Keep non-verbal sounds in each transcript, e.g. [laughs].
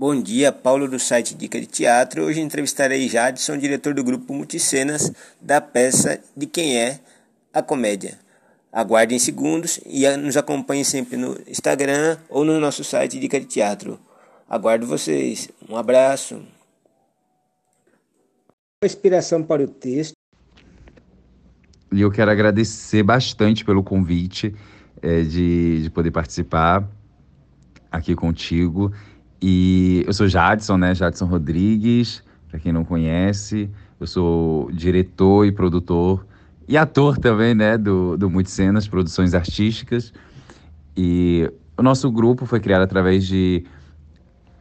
Bom dia, Paulo do site Dica de Teatro. Hoje entrevistarei Jadson, diretor do grupo Multicenas, da peça De Quem É a Comédia. Aguardem segundos e nos acompanhem sempre no Instagram ou no nosso site Dica de Teatro. Aguardo vocês. Um abraço. Inspiração para o texto. E eu quero agradecer bastante pelo convite é, de, de poder participar aqui contigo. E eu sou Jadson, né? Jadson Rodrigues, para quem não conhece. Eu sou diretor e produtor e ator também, né? Do, do Multicenas, Produções Artísticas. E o nosso grupo foi criado através de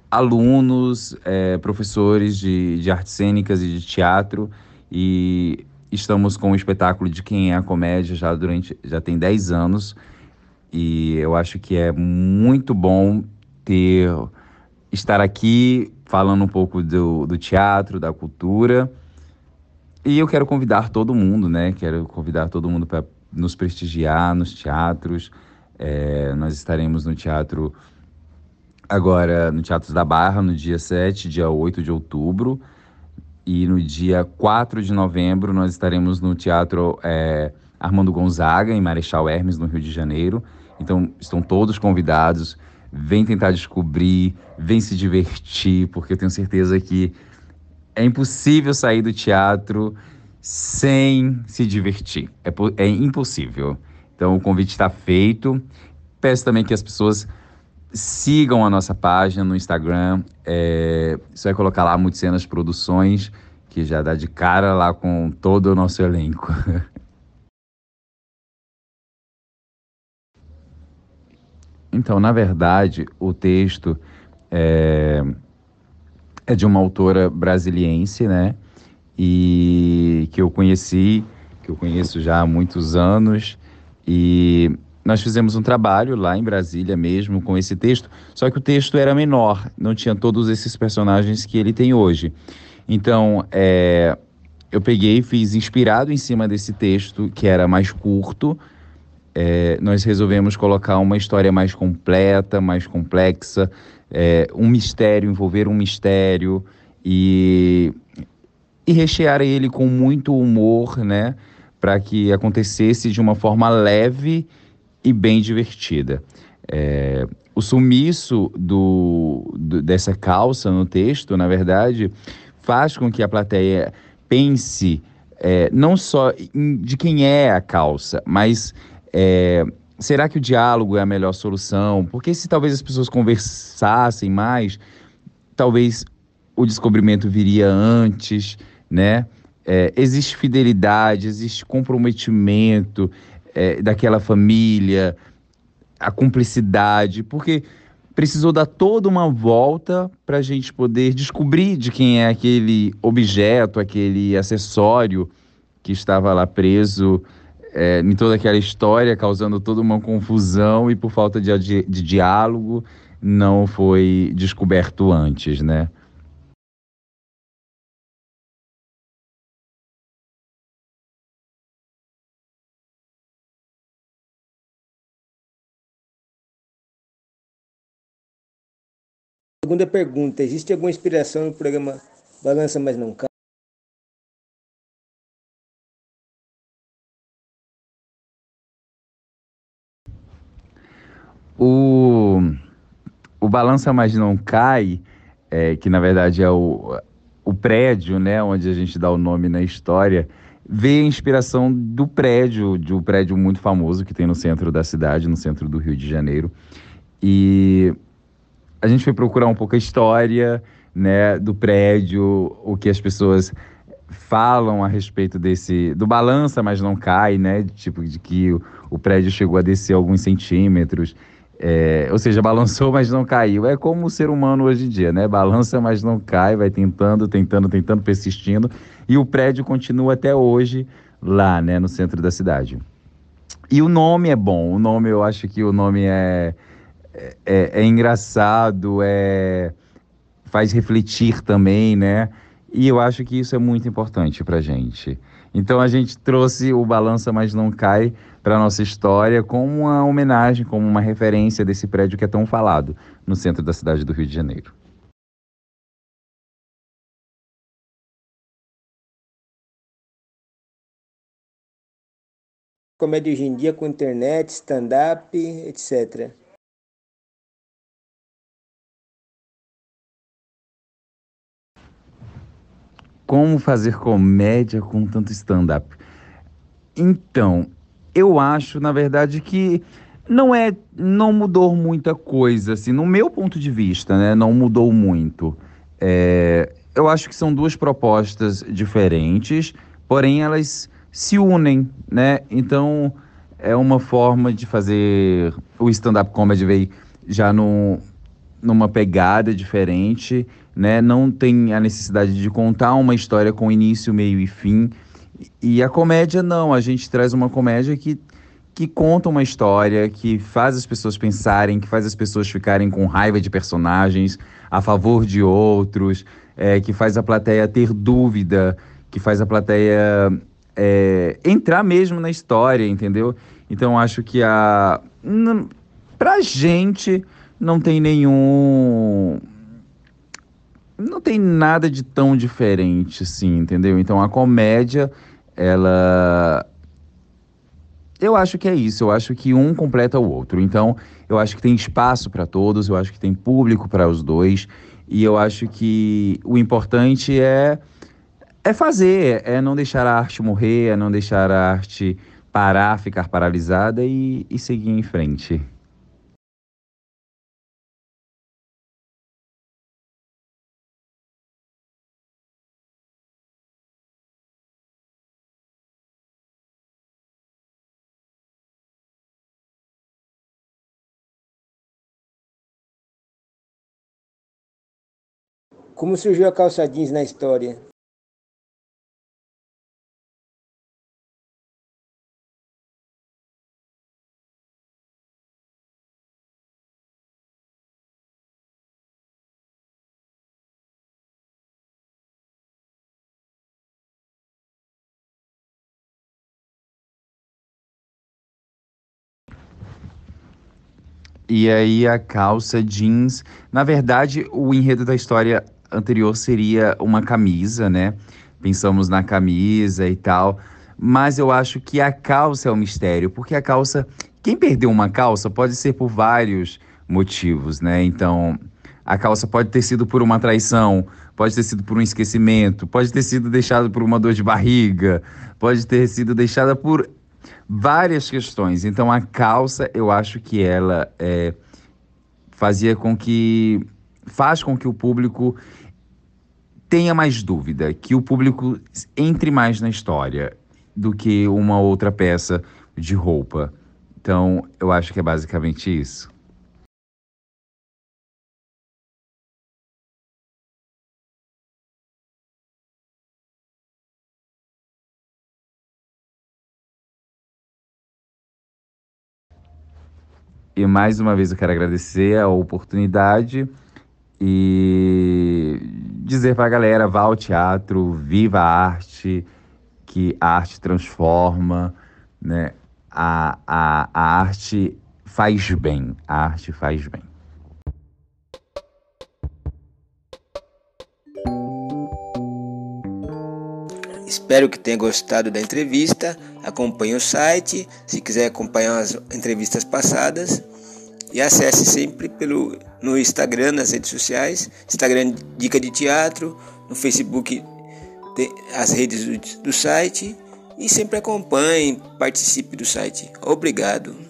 alunos, é, professores de, de artes cênicas e de teatro. E estamos com o espetáculo de Quem é a Comédia já durante já tem 10 anos. E eu acho que é muito bom ter estar aqui falando um pouco do, do teatro, da cultura. E eu quero convidar todo mundo, né? Quero convidar todo mundo para nos prestigiar nos teatros. É, nós estaremos no teatro agora, no Teatro da Barra, no dia 7, dia 8 de outubro. E no dia 4 de novembro nós estaremos no Teatro é, Armando Gonzaga, em Marechal Hermes, no Rio de Janeiro. Então, estão todos convidados. Vem tentar descobrir, vem se divertir, porque eu tenho certeza que é impossível sair do teatro sem se divertir. É, é impossível. Então, o convite está feito. Peço também que as pessoas sigam a nossa página no Instagram. É, vai colocar lá Multicenas Produções, que já dá de cara lá com todo o nosso elenco. [laughs] Então, na verdade, o texto é, é de uma autora brasiliense, né? E que eu conheci, que eu conheço já há muitos anos. E nós fizemos um trabalho lá em Brasília mesmo com esse texto, só que o texto era menor, não tinha todos esses personagens que ele tem hoje. Então, é, eu peguei e fiz inspirado em cima desse texto, que era mais curto, é, nós resolvemos colocar uma história mais completa, mais complexa, é, um mistério, envolver um mistério e, e rechear ele com muito humor, né? Para que acontecesse de uma forma leve e bem divertida. É, o sumiço do, do, dessa calça no texto, na verdade, faz com que a plateia pense é, não só de quem é a calça, mas é, será que o diálogo é a melhor solução? Porque se talvez as pessoas conversassem mais, talvez o descobrimento viria antes, né? É, existe fidelidade, existe comprometimento é, daquela família, a cumplicidade, porque precisou dar toda uma volta para a gente poder descobrir de quem é aquele objeto, aquele acessório que estava lá preso é, em toda aquela história, causando toda uma confusão e por falta de, de, de diálogo não foi descoberto antes, né? Segunda pergunta: existe alguma inspiração no programa Balança Mas Não Cai? O, o Balança Mas Não Cai, é, que na verdade é o, o prédio, né, onde a gente dá o nome na história, veio a inspiração do prédio, de um prédio muito famoso que tem no centro da cidade, no centro do Rio de Janeiro. E a gente foi procurar um pouco a história, né, do prédio, o que as pessoas falam a respeito desse do balança, mas não cai, né, tipo de que o, o prédio chegou a descer alguns centímetros. É, ou seja, balançou, mas não caiu. É como o ser humano hoje em dia, né? Balança, mas não cai, vai tentando, tentando, tentando, persistindo. E o prédio continua até hoje lá, né, no centro da cidade. E o nome é bom. O nome, eu acho que o nome é, é, é engraçado, é, faz refletir também, né? E eu acho que isso é muito importante para gente. Então a gente trouxe o Balança Mas Não Cai para nossa história como uma homenagem, como uma referência desse prédio que é tão falado no centro da cidade do Rio de Janeiro. Comédia hoje em dia com internet, stand-up, etc. Como fazer comédia com tanto stand-up? Então, eu acho, na verdade, que não é, não mudou muita coisa, assim, no meu ponto de vista, né? Não mudou muito. É, eu acho que são duas propostas diferentes, porém elas se unem, né? Então é uma forma de fazer o stand-up comedy veio já no, numa pegada diferente né? Não tem a necessidade de contar uma história com início, meio e fim. E a comédia não, a gente traz uma comédia que que conta uma história, que faz as pessoas pensarem, que faz as pessoas ficarem com raiva de personagens, a favor de outros, é, que faz a plateia ter dúvida, que faz a plateia é, entrar mesmo na história, entendeu? Então acho que a. Pra gente não tem nenhum não tem nada de tão diferente, assim, entendeu? Então a comédia, ela. Eu acho que é isso, eu acho que um completa o outro. Então, eu acho que tem espaço para todos, eu acho que tem público para os dois, e eu acho que o importante é é fazer, é não deixar a arte morrer, é não deixar a arte parar, ficar paralisada e, e seguir em frente. Como surgiu a calça jeans na história? E aí a calça jeans, na verdade, o enredo da história anterior seria uma camisa, né? Pensamos na camisa e tal. Mas eu acho que a calça é um mistério, porque a calça. Quem perdeu uma calça pode ser por vários motivos, né? Então, a calça pode ter sido por uma traição, pode ter sido por um esquecimento, pode ter sido deixada por uma dor de barriga, pode ter sido deixada por várias questões. Então, a calça, eu acho que ela é, fazia com que. Faz com que o público tenha mais dúvida, que o público entre mais na história do que uma outra peça de roupa. Então, eu acho que é basicamente isso. E mais uma vez eu quero agradecer a oportunidade e dizer para a galera: vá ao teatro, viva a arte, que a arte transforma, né? A, a, a arte faz bem, a arte faz bem. Espero que tenha gostado da entrevista. Acompanhe o site. Se quiser acompanhar as entrevistas passadas, e acesse sempre pelo no Instagram, nas redes sociais, Instagram Dica de Teatro, no Facebook as redes do, do site e sempre acompanhe, participe do site. Obrigado.